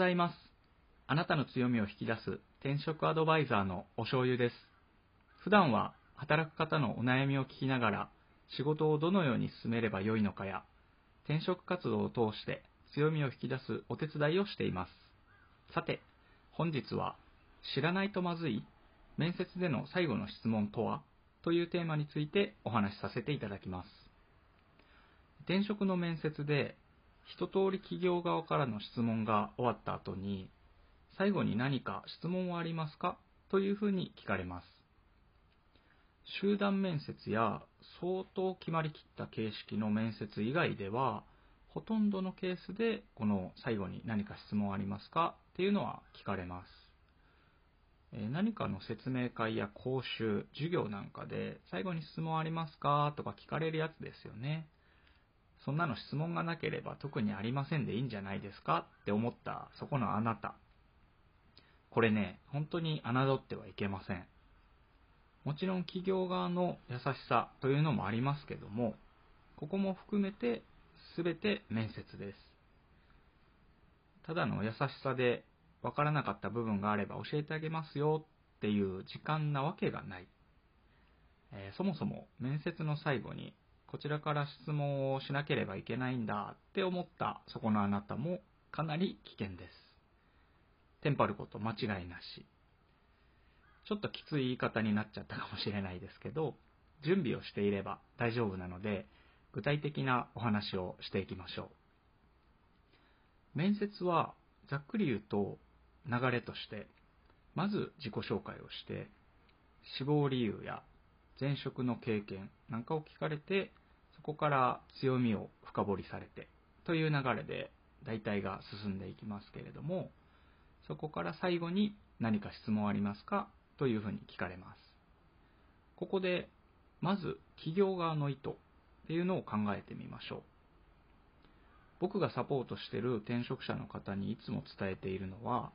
ざいます。あなたの強みを引き出す転職アドバイザーのお醤油です。普段は働く方のお悩みを聞きながら仕事をどのように進めればよいのかや転職活動を通して強みを引き出すお手伝いをしています。さて、本日は知らないとまずい面接での最後の質問とはというテーマについてお話しさせていただきます。転職の面接で一通り企業側からの質問が終わった後に、最後に何か質問はありますか？というふうに聞かれます。集団面接や相当決まりきった形式の面接以外では、ほとんどのケースでこの最後に何か質問ありますか？っていうのは聞かれます。何かの説明会や講習、授業なんかで最後に質問ありますか？とか聞かれるやつですよね。そんなの質問がなければ特にありませんでいいんじゃないですか？って思ったそこのあなた。これね、本当に侮ってはいけません。もちろん企業側の優しさというのもありますけども、ここも含めて全て面接です。ただの優しさで分からなかった部分があれば教えてあげますよっていう時間なわけがない。えー、そもそも面接の最後にこちらから質問をしなければいけないんだって思ったそこのあなたもかなり危険です。テンパること間違いなし。ちょっときつい言い方になっちゃったかもしれないですけど、準備をしていれば大丈夫なので、具体的なお話をしていきましょう。面接はざっくり言うと流れとして、まず自己紹介をして、死亡理由や前職の経験なんかを聞かれて、そこから強みを深掘りされてという流れで大体が進んでいきますけれども、そこから最後に何か質問ありますかというふうに聞かれます。ここで、まず企業側の意図っていうのを考えてみましょう。僕がサポートしてる転職者の方にいつも伝えているのは、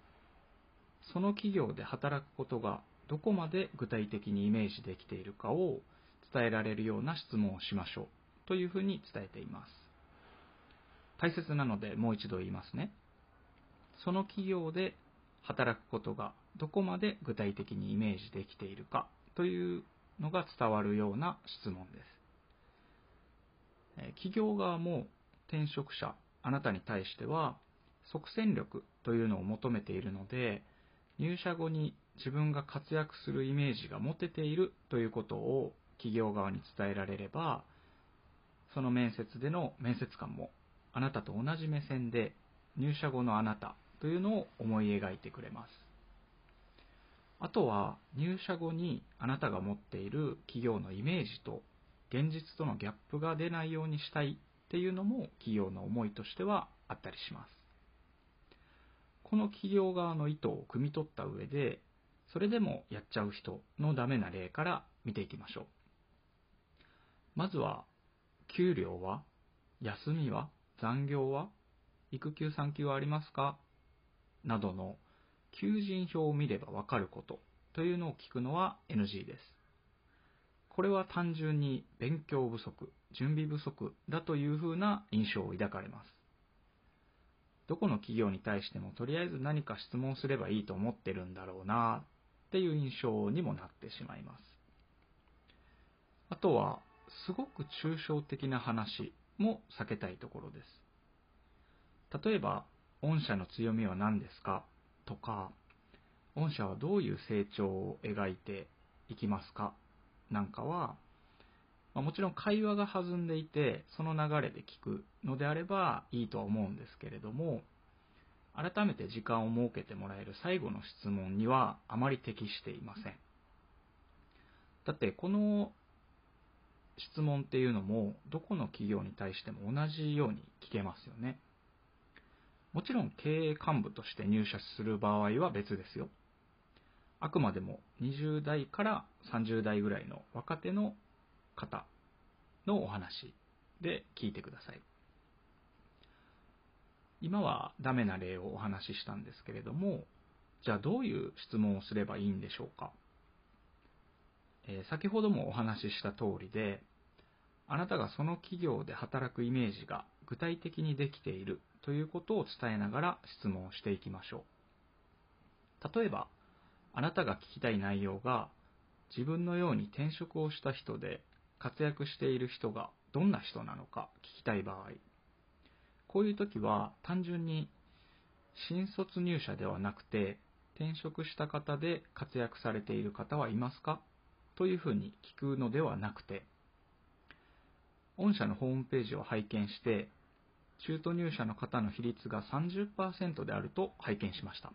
その企業で働くことがどこまで具体的にイメージできているかを伝えられるような質問をしましょうというふうに伝えています。大切なのでもう一度言いますね。その企業で働くことがどこまで具体的にイメージできているかというのが伝わるような質問です。企業側も転職者、あなたに対しては即戦力というのを求めているので、入社後に自分が活躍するイメージが持てているということを企業側に伝えられれば、その面接での面接官もあなたと同じ目線で入社後のあなたというのを思い描いてくれます。あとは入社後にあなたが持っている企業のイメージと現実とのギャップが出ないようにしたいっていうのも企業の思いとしてはあったりします。この企業側の意図を汲み取った上でそれでもやっちゃう人のダメな例から見ていきましょう。まずは、給料は？休みは？残業は？育休産休はありますか？などの求人票を見ればわかることというのを聞くのは NG です。これは単純に勉強不足、準備不足だというふうな印象を抱かれます。どこの企業に対してもとりあえず何か質問すればいいと思ってるんだろうなっていう印象にもなってしまいます。あとは、すごく抽象的な話も避けたいところです。例えば、御社の強みは何ですかとか、御社はどういう成長を描いていきますかなんかは、まもちろん会話が弾んでいて、その流れで聞くのであればいいとは思うんですけれども、改めて時間を設けてもらえる最後の質問にはあまり適していません。だってこの質問っていうのもどこの企業に対しても同じように聞けますよね。もちろん経営幹部として入社する場合は別ですよ。あくまでも20代から30代ぐらいの若手の方のお話で聞いてください。今はダメな例をお話ししたんですけれども、じゃあどういう質問をすればいいんでしょうか。えー、先ほどもお話しした通りで、あなたがその企業で働くイメージが具体的にできているということを伝えながら質問をしていきましょう。例えば、あなたが聞きたい内容が自分のように転職をした人で活躍している人がどんな人なのか聞きたい場合、こういう時は単純に新卒入社ではなくて転職した方で活躍されている方はいますか？というふうに聞くのではなくて、御社のホームページを拝見して、中途入社の方の比率が30%であると拝見しました。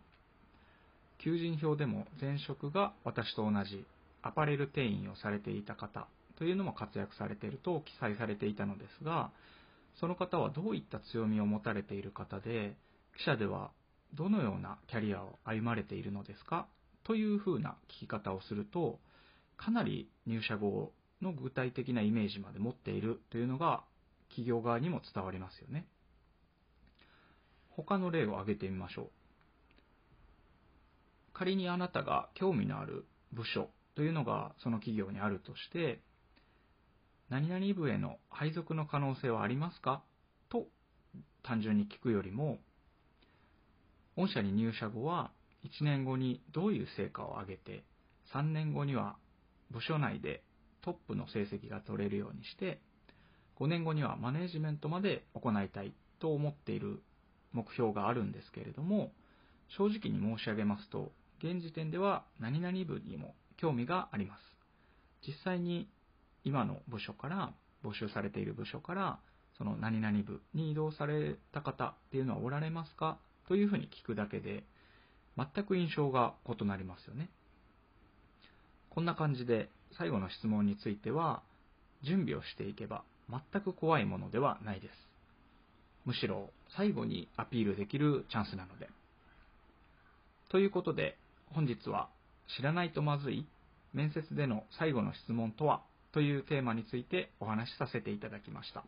求人票でも前職が私と同じアパレル店員をされていた方というのも活躍されていると記載されていたのですが、その方はどういった強みを持たれている方で、記者ではどのようなキャリアを歩まれているのですかというふうな聞き方をすると、かなり入社後の具体的なイメージまで持っているというのが企業側にも伝わりますよね。他の例を挙げてみましょう。仮にあなたが興味のある部署というのがその企業にあるとして、何々部への配属の可能性はありますか？と単純に聞くよりも、御社に入社後は1年後にどういう成果を上げて、3年後には部署内でトップの成績が取れるようにして、5年後にはマネジメントまで行いたいと思っている目標があるんですけれども、正直に申し上げますと、現時点では何々部にも興味があります。実際に今の部署から、募集されている部署から、その何々部に移動された方っていうのはおられますか？というふうに聞くだけで、全く印象が異なりますよね。こんな感じで最後の質問については、準備をしていけば全く怖いものではないです。むしろ最後にアピールできるチャンスなので。ということで、本日は知らないとまずい面接での最後の質問とはというテーマについてお話しさせていただきました。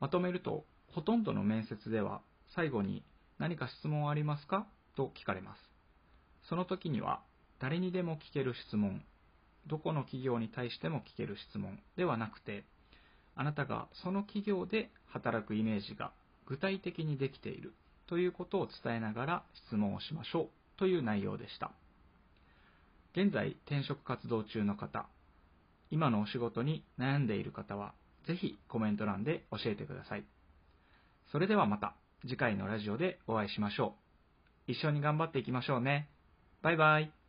まとめると、ほとんどの面接では最後に何か質問ありますか？と聞かれます。その時には誰にでも聞ける質問、どこの企業に対しても聞ける質問ではなくて、あなたがその企業で働くイメージが具体的にできているということを伝えながら質問をしましょうという内容でした。現在転職活動中の方、今のお仕事に悩んでいる方は、ぜひコメント欄で教えてください。それではまた次回のラジオでお会いしましょう。一緒に頑張っていきましょうね。バイバイ。